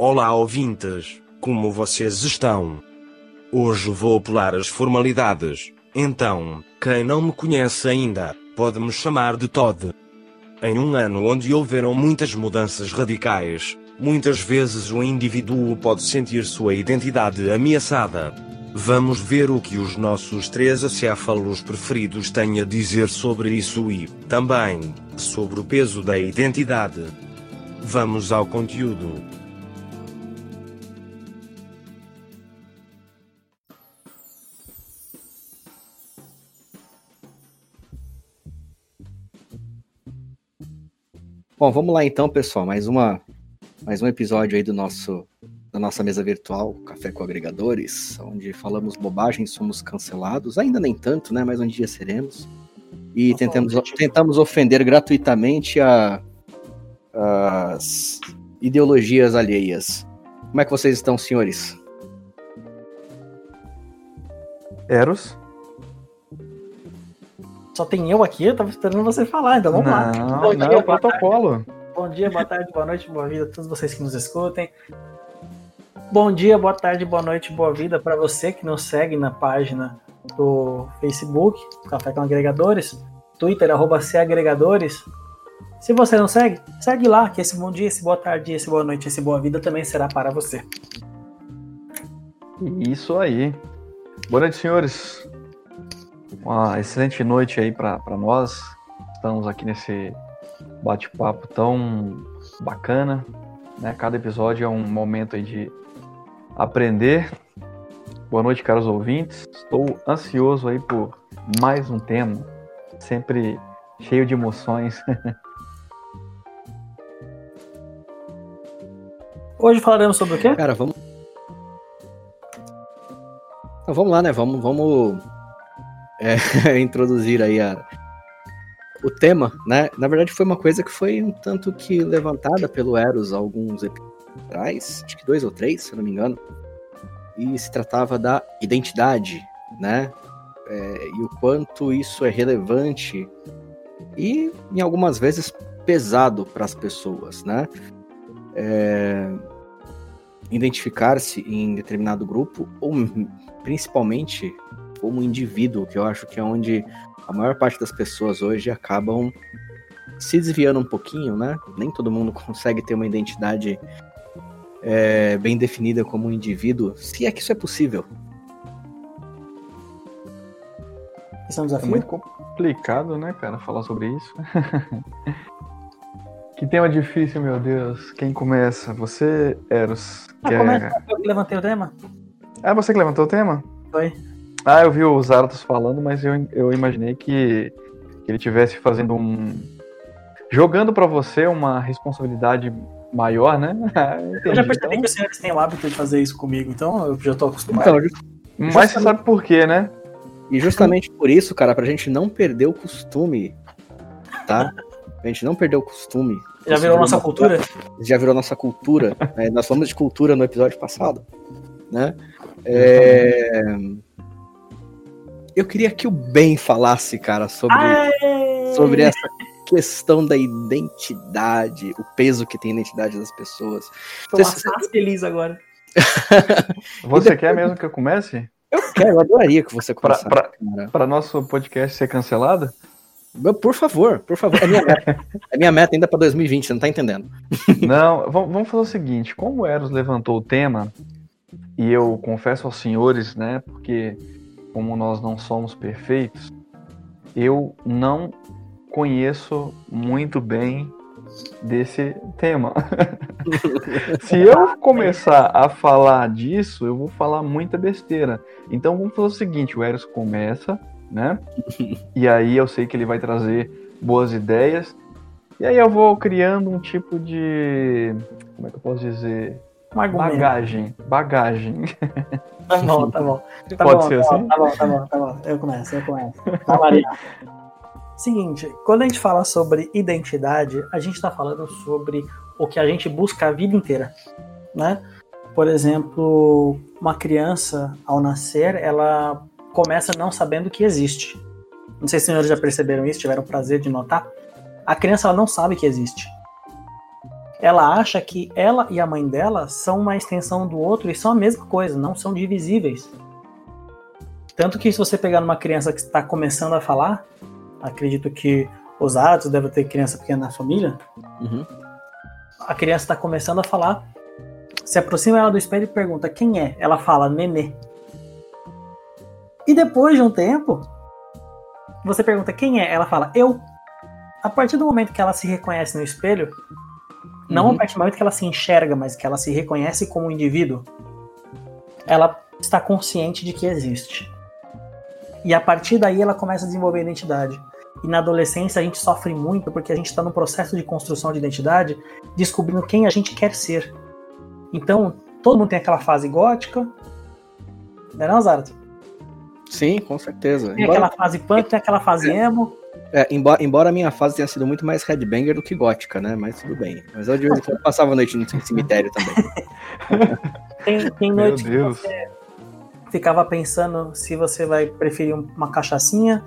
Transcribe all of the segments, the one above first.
Olá ouvintes, como vocês estão? Hoje vou pular as formalidades, então, quem não me conhece ainda, pode me chamar de Todd. Em um ano onde houveram muitas mudanças radicais, muitas vezes o indivíduo pode sentir sua identidade ameaçada. Vamos ver o que os nossos três acéfalos preferidos têm a dizer sobre isso e, também, sobre o peso da identidade. Vamos ao conteúdo. Bom, vamos lá então, pessoal. Mais uma, mais um episódio aí do nosso da nossa mesa virtual, Café com Agregadores, onde falamos bobagem, somos cancelados. Ainda nem tanto, né? Mas um dia seremos. E tentamos, tentamos ofender gratuitamente a, as ideologias alheias. Como é que vocês estão, senhores? Eros? Só tem eu aqui, eu tava esperando você falar, então vamos não, lá. Bom não, dia, protocolo. Bom dia, boa tarde, boa noite, boa vida a todos vocês que nos escutem. Bom dia, boa tarde, boa noite, boa vida para você que nos segue na página do Facebook, Café com Agregadores, Twitter, arroba Agregadores. Se você não segue, segue lá, que esse bom dia, esse boa tarde, esse boa noite, esse boa vida também será para você. Isso aí. Boa noite, senhores. Uma excelente noite aí para nós. Estamos aqui nesse bate-papo tão bacana. Né? Cada episódio é um momento aí de aprender. Boa noite, caros ouvintes. Estou ansioso aí por mais um tema, sempre cheio de emoções. Hoje falaremos sobre o quê? Cara, vamos. Então, vamos lá, né? Vamos, vamos é, introduzir aí a, o tema, né? Na verdade, foi uma coisa que foi um tanto que levantada pelo Eros alguns episódios atrás, acho que dois ou três, se não me engano, e se tratava da identidade, né? É, e o quanto isso é relevante e, em algumas vezes, pesado para as pessoas, né? É, Identificar-se em determinado grupo, ou principalmente como indivíduo, que eu acho que é onde a maior parte das pessoas hoje acabam se desviando um pouquinho, né? Nem todo mundo consegue ter uma identidade é, bem definida como um indivíduo, se é que isso é possível. Isso é um desafio. É muito complicado, né, cara, falar sobre isso. que tema difícil, meu Deus. Quem começa? Você, Eros. Ah, que começa, é... eu que levantei o tema? Ah, você que levantou o tema? Foi. Ah, eu vi o Zaratos falando, mas eu, eu imaginei que, que ele tivesse fazendo um. jogando para você uma responsabilidade maior, né? eu já percebi então... que os senhores têm o hábito de fazer isso comigo, então eu já tô acostumado. Então, mas justamente... você sabe por quê, né? E justamente por isso, cara, pra gente não perder o costume, tá? Pra gente não perder o costume. Já virou nossa cultura? Já virou nossa cultura. né? Nós falamos de cultura no episódio passado, né? É... Eu queria que o Ben falasse, cara, sobre, sobre essa questão da identidade, o peso que tem a identidade das pessoas. Tô Você... feliz agora. Você quer mesmo que eu comece? Eu quero, eu adoraria que você começasse. Para nosso podcast ser cancelado? Por favor, por favor. É minha meta, é minha meta ainda para 2020, você não tá entendendo. Não, vamos fazer o seguinte: como o Eros levantou o tema, e eu confesso aos senhores, né, porque como nós não somos perfeitos, eu não conheço muito bem desse tema. Se eu começar a falar disso, eu vou falar muita besteira. Então vamos fazer o seguinte: o Eros começa, né? E aí eu sei que ele vai trazer boas ideias. E aí eu vou criando um tipo de. Como é que eu posso dizer? Bagagem. Bagagem. Tá bom, tá bom. Tá Pode bom, ser tá assim? Bom, tá bom, tá bom, tá bom. Eu começo, eu começo. Tá variar. Seguinte, quando a gente fala sobre identidade, a gente está falando sobre o que a gente busca a vida inteira, né? Por exemplo, uma criança ao nascer, ela começa não sabendo que existe. Não sei se os senhores já perceberam isso, tiveram o prazer de notar. A criança ela não sabe que existe. Ela acha que ela e a mãe dela são uma extensão do outro e são a mesma coisa, não são divisíveis. Tanto que se você pegar numa criança que está começando a falar, acredito que os atos devem ter criança pequena na família, Uhum. a criança está começando a falar, se aproxima ela do espelho e pergunta quem é. Ela fala nenê. E depois de um tempo, você pergunta quem é. Ela fala eu. A partir do momento que ela se reconhece no espelho, não Uhum. a partir do momento que ela se enxerga, mas que ela se reconhece como um indivíduo, ela está consciente de que existe. E a partir daí ela começa a desenvolver a identidade. E na adolescência a gente sofre muito porque a gente está num processo de construção de identidade, descobrindo quem a gente quer ser. Então, todo mundo tem aquela fase gótica, não é não, Zarato? Sim, com certeza. Tem Embora, aquela fase punk, tem aquela fase emo. é, embora, embora a minha fase tenha sido muito mais headbanger do que gótica, né? Mas tudo bem. Mas eu de vez em quando passava a noite no cemitério também. Tem, tem Meu noite que Deus. você ficava pensando se você vai preferir um- uma cachaçinha,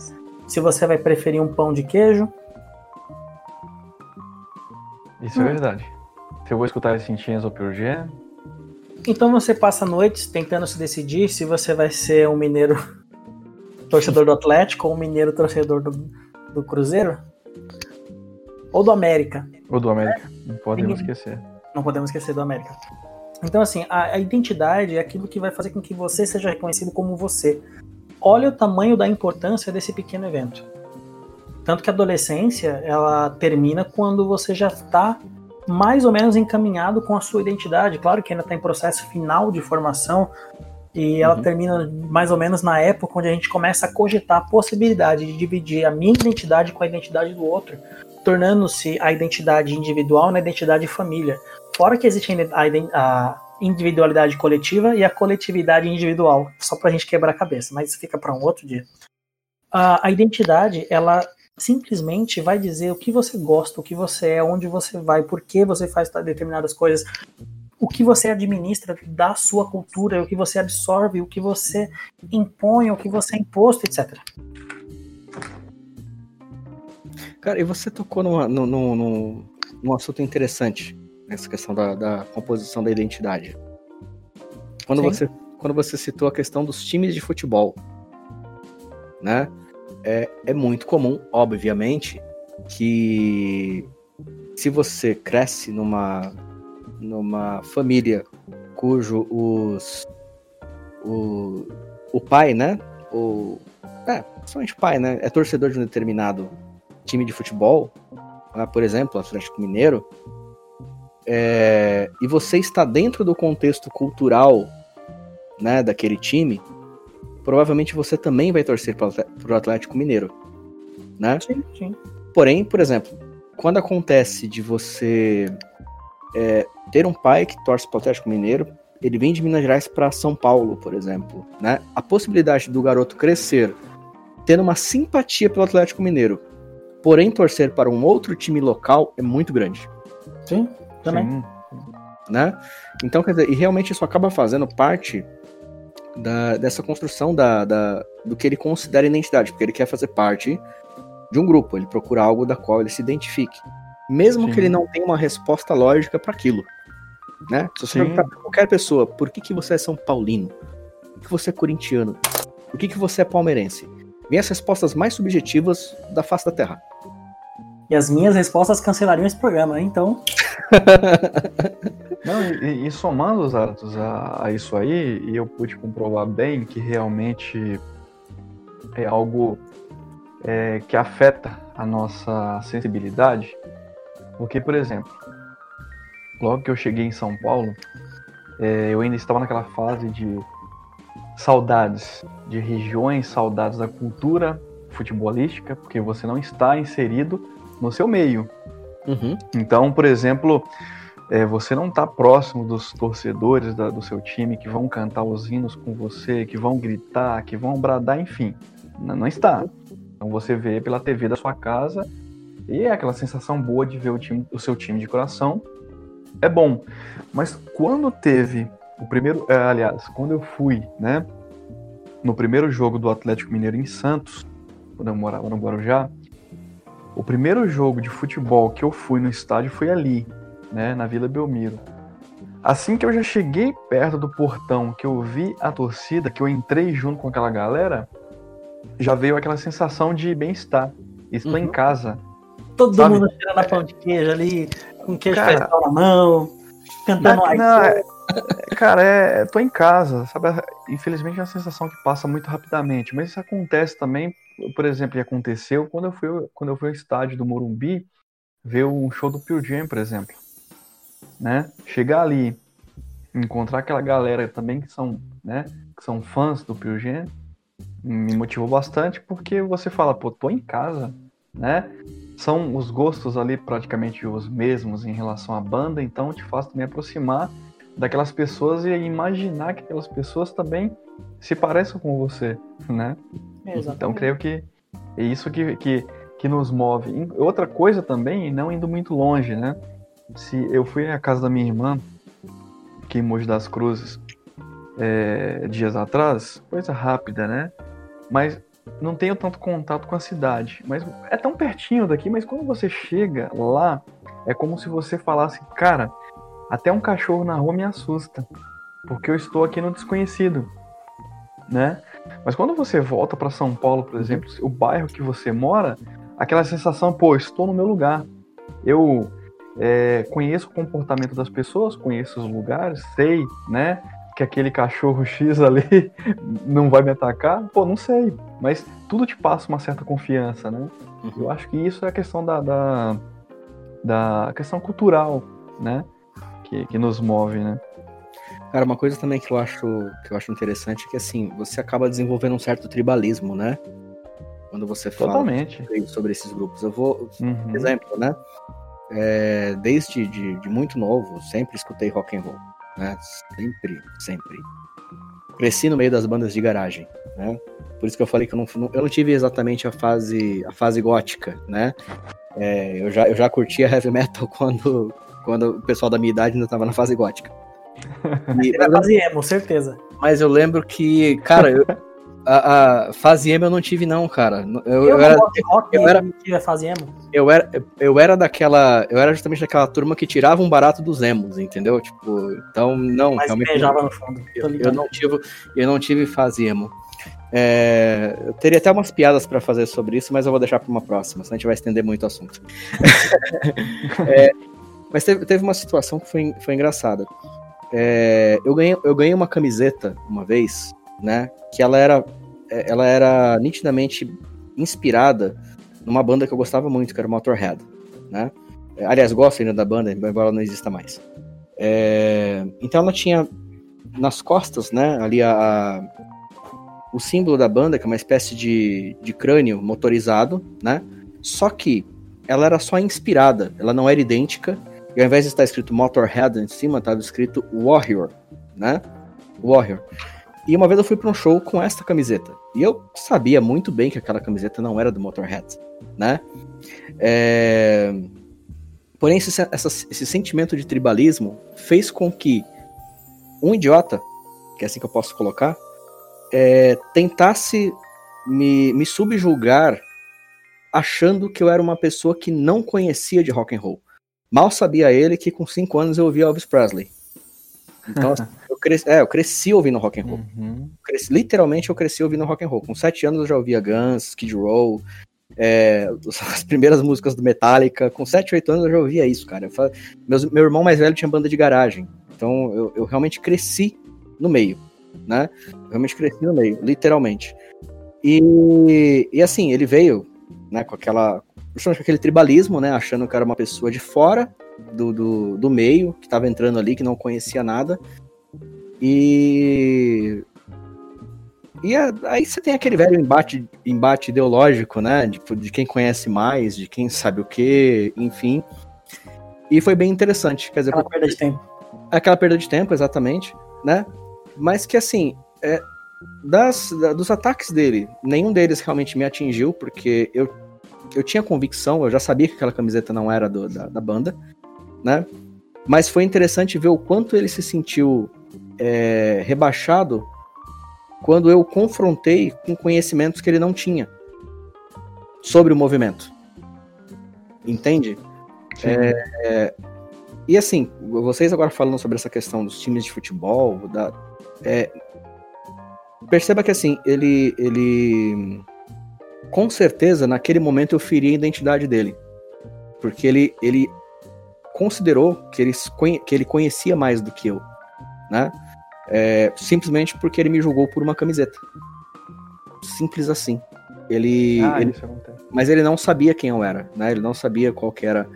se você vai preferir um pão de queijo. Isso é verdade. Se eu vou escutar esse Enzo Pearl Jam, Então você passa noites tentando se decidir se você vai ser um mineiro torcedor do Atlético ou um mineiro torcedor do, do Cruzeiro. Ou do América. ou do América, não podemos Ninguém- esquecer. Não podemos esquecer do América. Então, assim, a, a identidade é aquilo que vai fazer com que você seja reconhecido como você. Olha o tamanho da importância desse pequeno evento. Tanto que a adolescência, ela termina quando você já está mais ou menos encaminhado com a sua identidade. Claro que ainda está em processo final de formação, e ela Uhum. termina mais ou menos na época onde a gente começa a cogitar a possibilidade de dividir a minha identidade com a identidade do outro, tornando-se a identidade individual na identidade família. Fora que existe a, a individualidade coletiva e a coletividade individual, só pra gente quebrar a cabeça, mas isso fica para um outro dia. A, a identidade, ela simplesmente vai dizer o que você gosta, o que você é, onde você vai, por que você faz determinadas coisas, o que você administra da sua cultura, o que você absorve, o que você impõe, o que você é imposto, etc. Cara, e você tocou numa, num, num, num- assunto interessante nessa questão da, da composição da identidade. Quando Sim. você, quando você citou a questão dos times de futebol, né? É, é muito comum, obviamente, que se você cresce numa, numa família cujo os, o, o pai, né? O, é, o pai, né? É torcedor de um determinado time de futebol, ah, por exemplo, Atlético Mineiro, é, e você está dentro do contexto cultural né, daquele time, provavelmente você também vai torcer para o Atlético Mineiro. Né? Sim, sim. Porém, por exemplo, quando acontece de você é, ter um pai que torce para o Atlético Mineiro, ele vem de Minas Gerais para São Paulo, por exemplo, né? A possibilidade do garoto crescer tendo uma simpatia pelo Atlético Mineiro, porém torcer para um outro time local é muito grande, Sim, também. Sim. né? Então, quer dizer, e realmente isso acaba fazendo parte da- dessa construção da, da- do que ele considera identidade, porque ele quer fazer parte de um grupo, ele procura algo da qual ele se identifique, mesmo Sim. que ele não tenha uma resposta lógica para aquilo, né? Se você perguntar pra qualquer pessoa, por que, que você é São Paulino? Por que você é corintiano? Por que, que você é palmeirense? Vem as respostas mais subjetivas da face da Terra. E as minhas respostas cancelariam esse programa, né? então. Não, e, e somando os atos a, a isso aí, e eu pude comprovar bem que realmente é algo é, que afeta a nossa sensibilidade. Porque, por exemplo, logo que eu cheguei em São Paulo, é, eu ainda estava naquela fase de saudades de regiões, saudades da cultura futebolística, porque você não está inserido no seu meio. Uhum. Então, por exemplo, é, você não está próximo dos torcedores da- do seu time que vão cantar os hinos com você, que vão gritar, que vão bradar, enfim. N- não está. Então você vê pela TV da sua casa e é aquela sensação boa de ver o, time, o seu time de coração. É bom. Mas quando teve o primeiro. é, aliás, quando eu fui, né? No primeiro jogo do Atlético Mineiro em Santos, quando eu morava no Guarujá, o primeiro jogo de futebol que eu fui no estádio foi ali. né, na Vila Belmiro. Assim que eu já cheguei perto do portão, que eu vi a torcida, que eu entrei junto com aquela galera, já veio aquela sensação de bem-estar. Estou uhum. em casa. Todo sabe? mundo tirando a pão de queijo ali, com queijo Cara, na mão, cantando na, é, Cara, é, tô em casa, sabe? Infelizmente é uma sensação que passa muito rapidamente, mas isso acontece também, por exemplo, e aconteceu quando eu fui, quando eu fui ao estádio do Morumbi ver um show do Pure Jam, por exemplo né? Chegar ali, encontrar aquela galera também que são, né, que são fãs do Pure Jam, me motivou bastante porque você fala, pô, tô em casa, né? São os gostos ali praticamente os mesmos em relação à banda, então te faz também aproximar daquelas pessoas e imaginar que aquelas pessoas também se pareçam com você, né? Exatamente. Então creio que é isso que, que, que nos move. Outra coisa também, não indo muito longe, né? se eu fui à casa da minha irmã, que em Mogi das Cruzes, é, dias atrás, coisa rápida, né? Mas não tenho tanto contato com a cidade. Mas é tão pertinho daqui, mas quando você chega lá, é como se você falasse, cara, até um cachorro na rua me assusta, porque eu estou aqui no desconhecido, né? Mas quando você volta para São Paulo, por exemplo, o bairro que você mora, aquela sensação, pô, estou no meu lugar. Eu é, conheço o comportamento das pessoas, conheço os lugares, sei, né, que aquele cachorro X ali não vai me atacar. Pô, não sei, mas tudo te passa uma certa confiança, né? Uhum. Eu acho que isso é a questão da, da, da questão cultural, né, que, que nos move, né? Cara, uma coisa também que eu acho que eu acho interessante é que assim, você acaba desenvolvendo um certo tribalismo, né? Quando você fala Totalmente. sobre esses grupos. Eu vou, uhum. exemplo, né? é, desde de, de, muito novo, sempre escutei rock and roll, né? Sempre, sempre. Cresci no meio das bandas de garagem, né? Por isso que eu falei que eu não, eu não tive exatamente a fase, a fase gótica, né? É, eu, já, eu já curtia heavy metal quando, quando o pessoal da minha idade ainda estava na fase gótica. E, na fase emo, certeza. Mas eu lembro que, cara, eu, a, a fase emo eu não tive, não, cara. Eu, eu, eu era, rock, eu era, tive a fase emo. Eu era, eu era daquela. Eu era justamente daquela turma que tirava um barato dos emos, entendeu? Tipo, então, não. Mas realmente. No fundo. Eu, eu, não tive, eu não tive fase emo. É, eu teria até umas piadas para fazer sobre isso, mas eu vou deixar para uma próxima, senão a gente vai estender muito o assunto. é, mas teve, teve uma situação que foi, foi engraçada. É, eu, ganhei, eu ganhei uma camiseta uma vez né? Que ela era, é, ela era nitidamente inspirada numa banda que eu gostava muito, que era o Motorhead, né? Aliás, gosto ainda da banda, embora ela não exista mais. É, então ela tinha nas costas, né, ali a, a, o símbolo da banda, que é uma espécie de, de crânio motorizado, né? Só que ela era só inspirada, ela não era idêntica. E ao invés de estar escrito Motorhead em cima, estava escrito Warrior, né? Warrior. E uma vez eu fui para um show com esta camiseta. E eu sabia muito bem que aquela camiseta não era do Motorhead, né? É... Porém, esse, essa, esse sentimento de tribalismo fez com que um idiota, que é assim que eu posso colocar, é, tentasse me, me subjulgar achando que eu era uma pessoa que não conhecia de rock and roll. Mal sabia ele que com 5 anos eu ouvia Elvis Presley. Então, cresci, é, eu cresci ouvindo rock and roll. Uhum. Cresci, literalmente eu cresci ouvindo rock and roll. Com sete anos eu já ouvia Guns, Skid Row, é, as primeiras músicas do Metallica. Com sete, oito anos eu já ouvia isso, cara. Eu, meu, meu irmão mais velho tinha banda de garagem. Então eu, eu realmente cresci no meio, né? Eu realmente cresci no meio, literalmente. E, e assim, ele veio, né, com aquela. Justamente com aquele tribalismo, né? Achando que era uma pessoa de fora do, do, do meio, que estava entrando ali, que não conhecia nada. E. E aí você tem aquele velho embate, embate ideológico, né? De, tipo, de quem conhece mais, de quem sabe o que, enfim. E foi bem interessante. Quer dizer, aquela perda de tempo. Aquela perda de tempo, exatamente, né? Mas que assim, é, das, da, dos ataques dele, nenhum deles realmente me atingiu, porque eu, eu tinha convicção, eu já sabia que aquela camiseta não era do, da, da banda né? Mas foi interessante ver o quanto ele se sentiu é, rebaixado quando eu confrontei com conhecimentos que ele não tinha sobre o movimento. Entende? É, é, e assim, vocês agora falando sobre essa questão dos times de futebol, da, é, perceba que assim, ele, ele com certeza naquele momento eu feri a identidade dele. Porque ele, ele considerou que ele, que ele conhecia mais do que eu, né? É, simplesmente porque ele me julgou por uma camiseta. Simples assim. Ele, Ah, ele- mas ele não sabia quem eu era, né? Ele não sabia qual que era.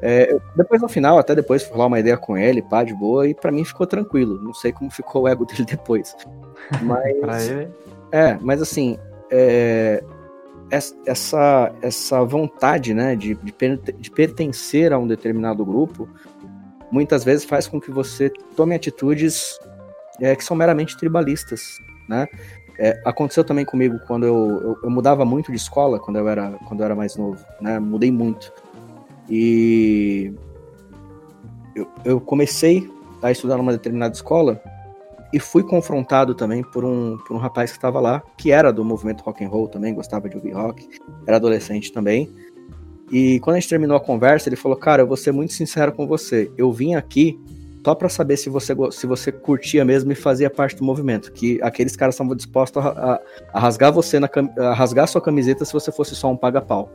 É, depois no final, até depois fui rolar uma ideia com ele, pá, de boa, e pra mim ficou tranquilo. Não sei como ficou o ego dele depois. Mas, Pra ele, é, mas assim, é, es- essa, essa vontade, né, de, de pertencer a um determinado grupo, muitas vezes faz com que você tome atitudes é, que são meramente tribalistas, né? É, aconteceu também comigo quando eu, eu, eu mudava muito de escola quando eu era quando eu era mais novo, né? Mudei muito e eu, eu comecei a estudar numa determinada escola e fui confrontado também por um, por um rapaz que estava lá, que era do movimento rock and roll também, gostava de ouvir rock, era adolescente também. E quando a gente terminou a conversa, ele falou: "Cara, eu vou ser muito sincero com você. Eu vim aqui só para saber se você se você curtia mesmo e fazia parte do movimento, que aqueles caras estavam dispostos a, a- a rasgar você na a rasgar sua camiseta se você fosse só um paga-pau,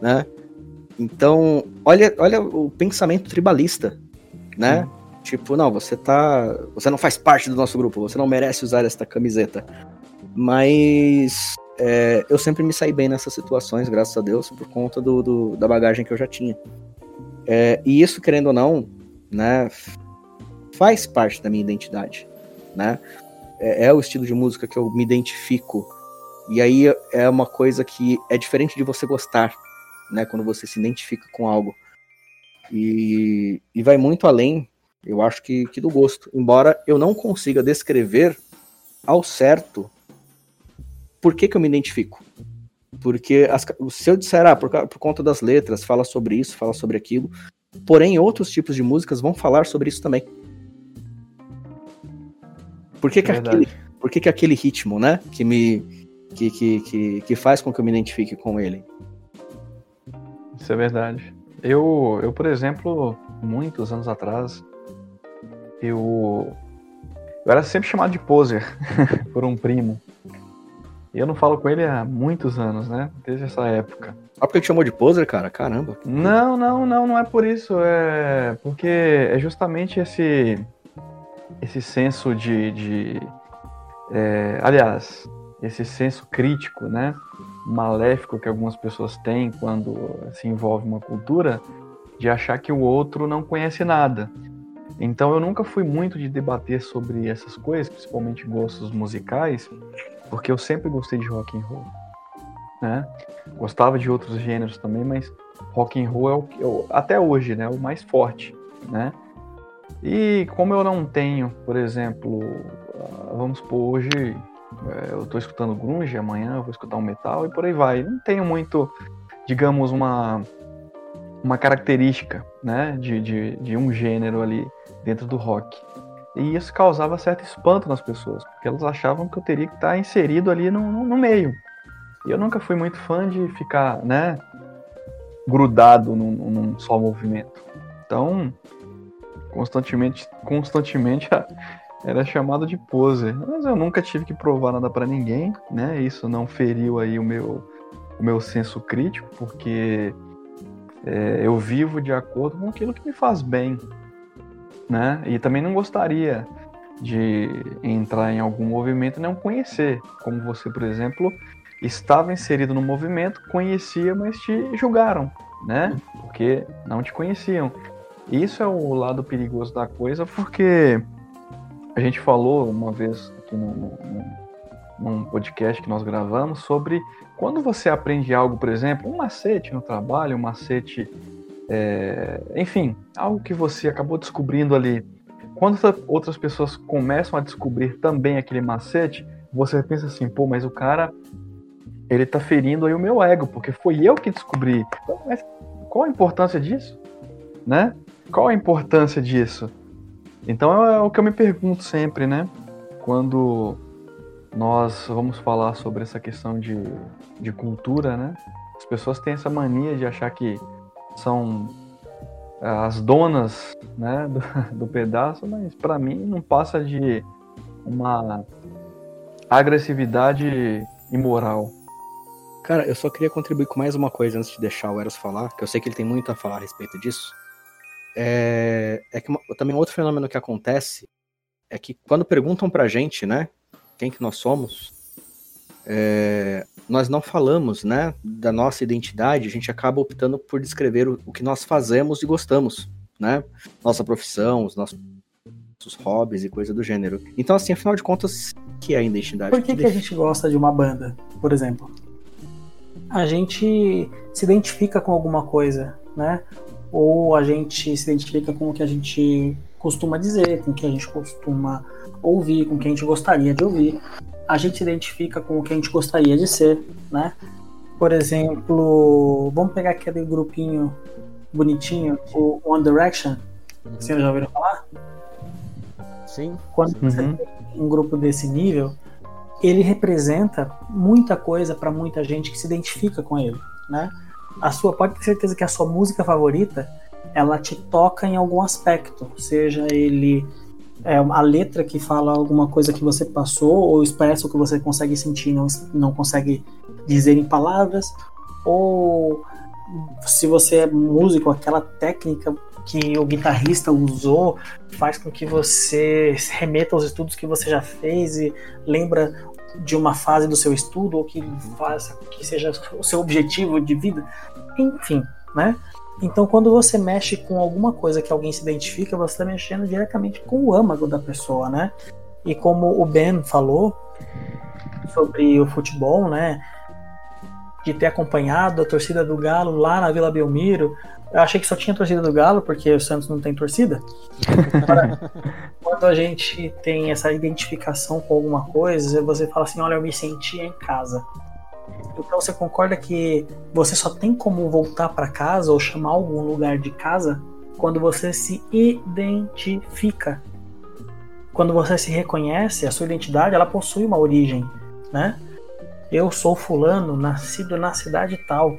né? Então, olha, olha o pensamento tribalista, né? Tipo, não, você tá. Você não faz parte do nosso grupo, você não merece usar esta camiseta. Mas é, eu sempre me saí bem nessas situações, graças a Deus, por conta do, do- da bagagem que eu já tinha. É, e isso, querendo ou não, né, faz parte da minha identidade, né? É, é o estilo de música que eu me identifico. E aí é uma coisa que é diferente de você gostar, né? Quando você se identifica com algo. E, e vai muito além, eu acho que, que do gosto. Embora eu não consiga descrever ao certo por que, que eu me identifico. Porque as se eu disser, ah, por, por conta das letras, fala sobre isso, fala sobre aquilo. Porém, outros tipos de músicas vão falar sobre isso também. Por que, que, Verdade. aquele, por que, que aquele ritmo, né? Que me. Que, que, que, que faz com que eu me identifique com ele. Isso é verdade. Eu, eu, por exemplo, muitos anos atrás, eu, eu era sempre chamado de poser por um primo. E eu não falo com ele há muitos anos, né? Desde essa época. Só porque ele te chamou de poser, cara? Caramba. Não, não, não, não é por isso. É porque é justamente esse esse senso de, de é, aliás, esse senso crítico, né, maléfico que algumas pessoas têm quando se envolve uma cultura, de achar que o outro não conhece nada. Então eu nunca fui muito de debater sobre essas coisas, principalmente gostos musicais, porque eu sempre gostei de rock and roll, né? Gostava de outros gêneros também, mas rock and roll é o eu, até hoje, né, o mais forte, né? E como eu não tenho, por exemplo, ah, vamos supor, hoje eh, eu estou escutando grunge, amanhã eu vou escutar um metal e por aí vai. Não tenho muito, digamos, uma, uma característica né, de, de, de um gênero ali dentro do rock. E isso causava certo espanto nas pessoas, porque elas achavam que eu teria que estar inserido ali no, no, no meio. E eu nunca fui muito fã de ficar, né, grudado num, num só movimento. Então, constantemente, constantemente era chamado de poser. Mas eu nunca tive que provar nada para ninguém, né? Isso não feriu aí o meu, o meu senso crítico, porque é, eu vivo de acordo com aquilo que me faz bem, né? E também não gostaria de entrar em algum movimento e não conhecer, como você, por exemplo, estava inserido no movimento, conhecia, mas te julgaram, né? Porque não te conheciam. Isso é o lado perigoso da coisa, porque a gente falou uma vez aqui no, no, num podcast que nós gravamos sobre quando você aprende algo, por exemplo, um macete no trabalho, um macete, é, enfim, algo que você acabou descobrindo ali. Quando outras pessoas começam a descobrir também aquele macete, você pensa assim, pô, mas o cara ele tá ferindo aí o meu ego, porque foi eu que descobri. Então, mas qual a importância disso? Né? Qual a importância disso? Então é o que eu me pergunto sempre, né? Quando nós vamos falar sobre essa questão de, de cultura, né? As pessoas têm essa mania de achar que são as donas né, do, do pedaço, mas para mim não passa de uma agressividade imoral. Cara, eu só queria contribuir com mais uma coisa antes de deixar o Eros falar, que eu sei que ele tem muito a falar a respeito disso. É, é que uma, também outro fenômeno que acontece é que quando perguntam pra gente, né, quem que nós somos, é, nós não falamos, né, da nossa identidade, a gente acaba optando por descrever o, o que nós fazemos e gostamos, né, nossa profissão, os nossos hobbies e coisa do gênero. Então, assim, afinal de contas, que é a identidade? Por que, que a gente gosta de uma banda, por exemplo? A gente se identifica com alguma coisa, né? Ou a gente se identifica com o que a gente costuma dizer, com o que a gente costuma ouvir, com o que a gente gostaria de ouvir. A gente se identifica com o que a gente gostaria de ser, né? Por exemplo, vamos pegar aquele grupinho bonitinho, o One Direction. Vocês já ouviram falar? Sim. Quando você Uhum. tem um grupo desse nível, ele representa muita coisa para muita gente que se identifica com ele, né? A sua pode ter certeza que a sua música favorita, ela te toca em algum aspecto, seja ele é, a letra que fala alguma coisa que você passou ou expressa o que você consegue sentir, não não consegue dizer em palavras, ou se você é músico, aquela técnica que o guitarrista usou faz com que você remeta aos estudos que você já fez e lembra de uma fase do seu estudo ou que faça que seja o seu objetivo de vida, enfim, né? Então, quando você mexe com alguma coisa que alguém se identifica, você está mexendo diretamente com o âmago da pessoa, né? E como o Ben falou sobre o futebol, né? De ter acompanhado a torcida do Galo lá na Vila Belmiro, eu achei que só tinha torcida do Galo, porque o Santos não tem torcida. Agora, quando a gente tem essa identificação com alguma coisa, você fala assim: olha, eu me senti em casa. Então você concorda que você só tem como voltar para casa ou chamar algum lugar de casa quando você se identifica. Quando você se reconhece, a sua identidade ela possui uma origem, né? Eu sou fulano, nascido na cidade tal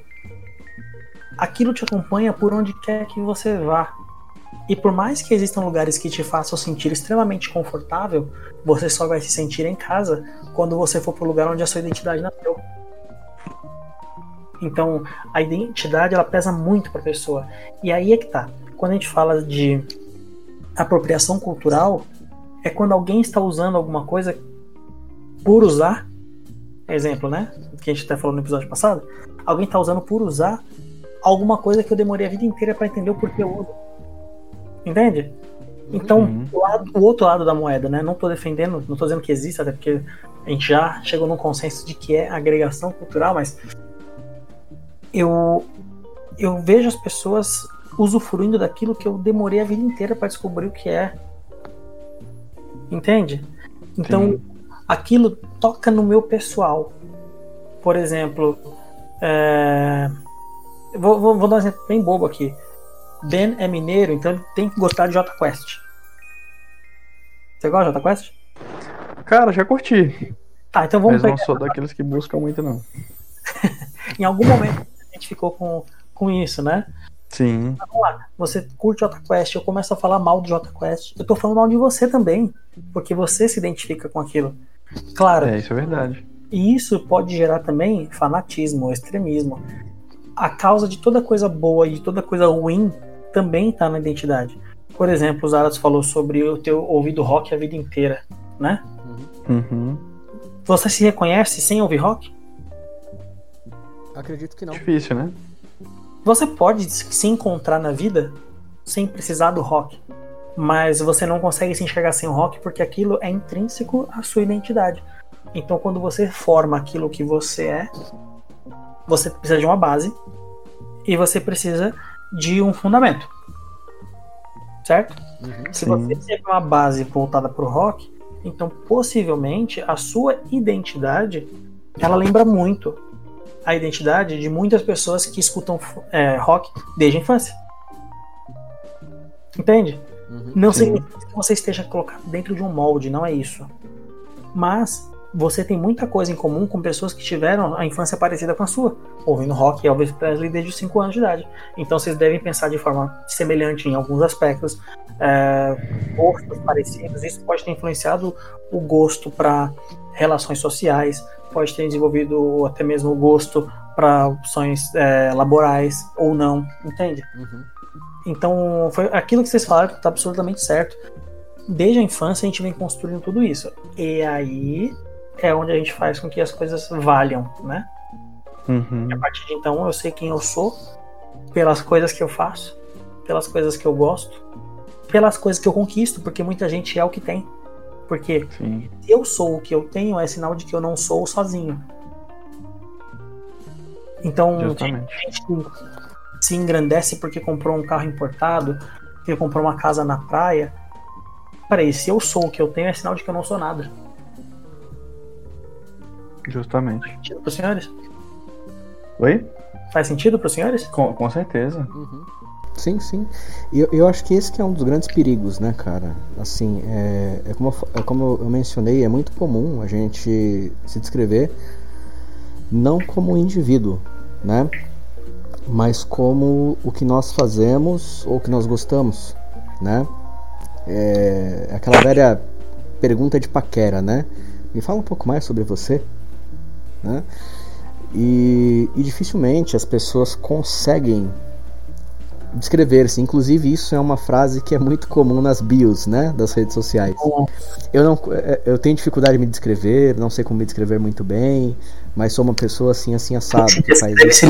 aquilo te acompanha por onde quer que você vá. E por mais que existam lugares que te façam sentir extremamente confortável, você só vai se sentir em casa quando você for para o lugar onde a sua identidade nasceu. Então, a identidade ela pesa muito para a pessoa. E aí é que tá. Quando a gente fala de apropriação cultural, é quando alguém está usando alguma coisa por usar. Exemplo, né? Que a gente até falou no episódio passado. Alguém está usando por usar alguma coisa que eu demorei a vida inteira para entender o porquê eu uso. Entende? Então, Uhum. o, lado- o outro lado da moeda, né? Não tô defendendo, não tô dizendo que existe, até porque a gente já chegou num consenso de que é agregação cultural, mas eu eu vejo as pessoas usufruindo daquilo que eu demorei a vida inteira para descobrir o que é. Entende? Então, Sim. aquilo toca no meu pessoal. Por exemplo, é, Vou, vou- vou dar um exemplo bem bobo aqui. Ben é mineiro, então ele tem que gostar de Jota Quest. Você gosta de Jota Quest? Cara, já curti. Tá, então vamos Mas não pegar. sou daqueles que buscam muito, não. Em algum momento a gente ficou com, com isso, né? Sim. Vamos lá. Você curte Jota Quest, eu começo a falar mal de Jota Quest. Eu tô falando mal de você também. Porque você se identifica com aquilo. Claro, É, isso é verdade. E isso pode gerar também fanatismo, extremismo. A causa de toda coisa boa e de toda coisa ruim também está na identidade. Por exemplo, o Zaras falou sobre eu ter ouvido rock a vida inteira, né? Uhum. Você se reconhece sem ouvir rock? Acredito que não. Difícil, né? Você pode se encontrar na vida sem precisar do rock, mas você não consegue se enxergar sem o rock porque aquilo é intrínseco à sua identidade. Então, quando você forma aquilo que você é, você precisa de uma base e você precisa de um fundamento. Certo? Se Sim. você tem uma base voltada para o rock, então possivelmente a sua identidade ela lembra muito a identidade de muitas pessoas que escutam é, rock desde a infância. Entende? Uhum. Não Sim. significa que você esteja colocado dentro de um molde, não é isso. Mas você tem muita coisa em comum com pessoas que tiveram a infância parecida com a sua, ouvindo rock e Elvis Presley desde os 5 anos de idade. Então vocês devem pensar de forma semelhante em alguns aspectos, é, gostos parecidos. Isso pode ter influenciado o gosto para relações sociais, pode ter desenvolvido até mesmo o gosto para opções é, laborais ou não, entende? Uhum. Então, foi aquilo que vocês falaram está absolutamente certo. Desde a infância a gente vem construindo tudo isso. E aí é onde a gente faz com que as coisas valham, né? Uhum. a partir de então eu sei quem eu sou, pelas coisas que eu faço, pelas coisas que eu gosto, pelas coisas que eu conquisto, porque muita gente é o que tem. Porque Sim. se eu sou o que eu tenho, é sinal de que eu não sou sozinho. Então, Justamente. a gente se engrandece porque comprou um carro importado, porque comprou uma casa na praia. Peraí, se eu sou o que eu tenho, é sinal de que eu não sou nada. Justamente. Faz sentido para os senhores? Oi? Faz sentido para os senhores? Com, com certeza. Uhum. Sim, sim. E eu, eu acho que esse que é um dos grandes perigos, né, cara? Assim, é, é como, é como eu mencionei, é muito comum a gente se descrever não como um indivíduo, né? Mas como o que nós fazemos ou o que nós gostamos, né? É aquela velha pergunta de paquera, né? Me fala um pouco mais sobre você, né? E, e dificilmente as pessoas conseguem descrever-se. Inclusive, isso é uma frase que é muito comum nas bios, né, das redes sociais. Eu não, é, eu tenho dificuldade de me descrever, não sei como me descrever muito bem, mas sou uma pessoa assim, assim assado que faz isso,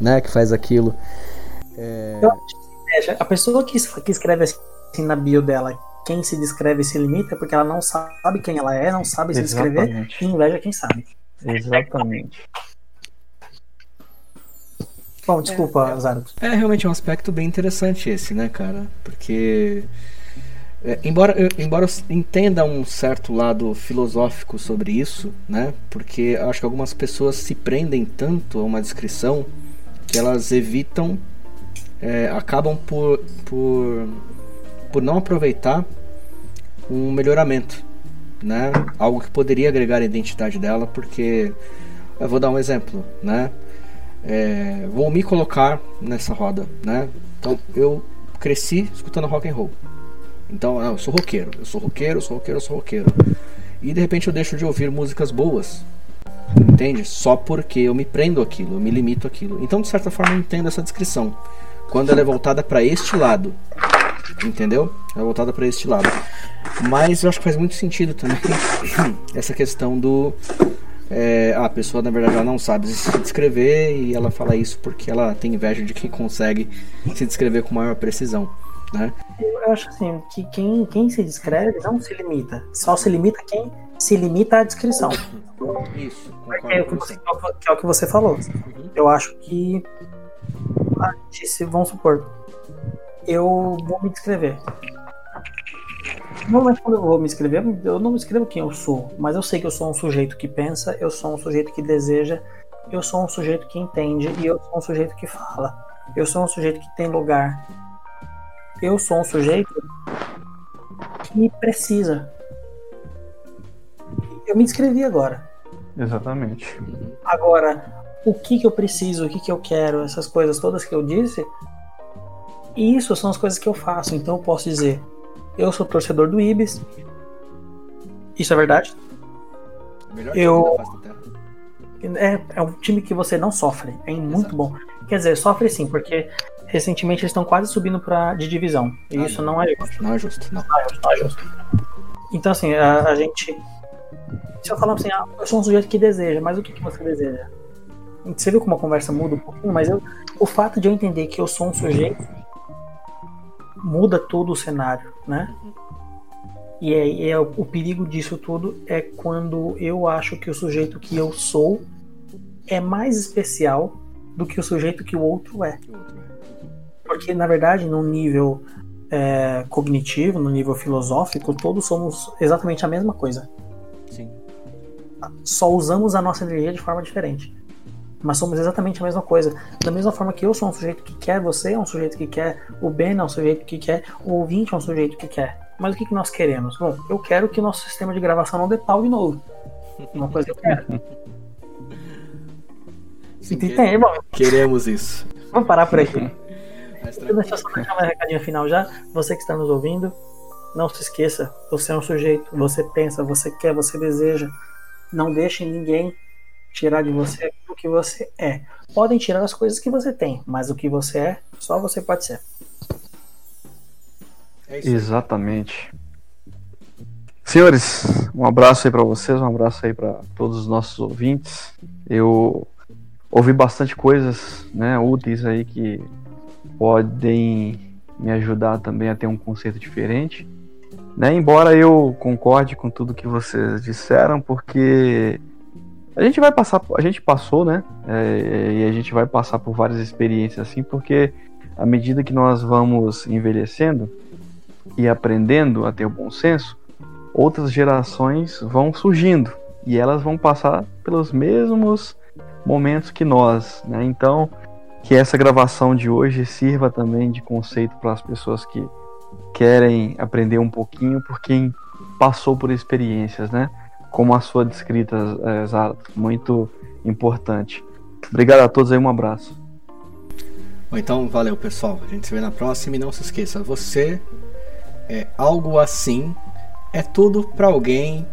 né, que faz aquilo. É... A pessoa que, que escreve assim na bio dela, quem se descreve se limita porque ela não sabe quem ela é, não sabe se descrever e inveja quem sabe. Exatamente. Bom, desculpa, é, Zaro. É, realmente um aspecto bem interessante esse, né, cara? Porque. É, embora, eu, embora eu entenda um certo lado filosófico sobre isso, né? Porque acho que algumas pessoas se prendem tanto a uma descrição que elas evitam, é, acabam por, por, por não aproveitar um melhoramento, né? Algo que poderia agregar a identidade dela, porque eu vou dar um exemplo, né? é, vou me colocar nessa roda, né? Então eu cresci escutando rock and roll. Então eu sou roqueiro, eu sou roqueiro, eu sou roqueiro, eu sou roqueiro. E de repente eu deixo de ouvir músicas boas, entende? Só porque eu me prendo aquilo, eu me limito aquilo. Então de certa forma eu entendo essa descrição. Quando ela é voltada para este lado, entendeu? É voltada para este lado. Mas eu acho que faz muito sentido também essa questão do é, a pessoa na verdade ela não sabe se descrever e ela fala isso porque ela tem inveja de quem consegue se descrever com maior precisão. Né? Eu acho assim que quem, quem se descreve não se limita, só se limita quem se limita à descrição. Isso, é, o que, você, é o que você falou. Uhum. Eu acho que se vamos supor, eu vou me descrever. Normalmente quando eu vou me escrever, eu não me escrevo quem eu sou, mas eu sei que eu sou um sujeito que pensa, eu sou um sujeito que deseja, eu sou um sujeito que entende e eu sou um sujeito que fala. Eu sou um sujeito que tem lugar. Eu sou um sujeito que precisa. Eu me descrevi agora. Exatamente. Agora, o que, que eu preciso, o que, que eu quero, essas coisas todas que eu disse, isso são as coisas que eu faço. Então eu posso dizer, eu sou torcedor do Ibis. Isso é verdade. Melhor eu é, é um time que você não sofre. É muito Exato. bom. Quer dizer, sofre sim, porque recentemente eles estão quase subindo para de divisão. E ah, isso não. não é justo. Não é justo. Não, não é justo. Não é justo. Então, assim, a, a, gente. Se eu falar assim, ah, eu sou um sujeito que deseja, mas o que, que você deseja? Você viu como a conversa muda um pouquinho, mas eu, o fato de eu entender que eu sou um sujeito muda todo o cenário, né? E é, é, o perigo disso tudo é quando eu acho que o sujeito que eu sou é mais especial do que o sujeito que o outro é. Porque, na verdade, no nível é, cognitivo, no nível filosófico, todos somos exatamente a mesma coisa. Sim. Só usamos a nossa energia de forma diferente mas somos exatamente a mesma coisa. Da mesma forma que eu sou um sujeito que quer, você é um sujeito que quer, o Ben é um sujeito que quer, o ouvinte é um sujeito que quer. Mas o que, que nós queremos? Bom, eu quero que o nosso sistema de gravação não dê pau de novo. Uma coisa que eu quero. Sim, Tem, que- irmão. queremos isso. Vamos parar por aqui. Deixa eu só deixar mais um recadinho final já. Você que está nos ouvindo, não se esqueça, você é um sujeito, você pensa, você quer, você deseja. Não deixe ninguém tirar de você o que você é. Podem tirar as coisas que você tem, mas o que você é, só você pode ser. É isso. Exatamente. Senhores, um abraço aí pra vocês, um abraço aí pra todos os nossos ouvintes. Eu ouvi bastante coisas, né, úteis aí que podem me ajudar também a ter um conceito diferente. Né? Embora eu concorde com tudo que vocês disseram, porque a gente vai passar, a gente passou, né? É, e a gente vai passar por várias experiências assim, porque à medida que nós vamos envelhecendo, e aprendendo a ter o bom senso, outras gerações vão surgindo e elas vão passar pelos mesmos momentos que nós, né? Então, que essa gravação de hoje sirva também de conceito para as pessoas que querem aprender um pouquinho por quem passou por experiências, né? Como a sua descrita, Zara, muito importante. Obrigado a todos aí, um abraço. Bom, então, valeu, pessoal. A gente se vê na próxima e não se esqueça, você é algo assim, é tudo pra alguém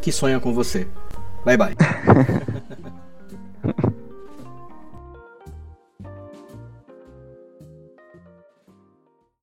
que sonha com você. Bye bye.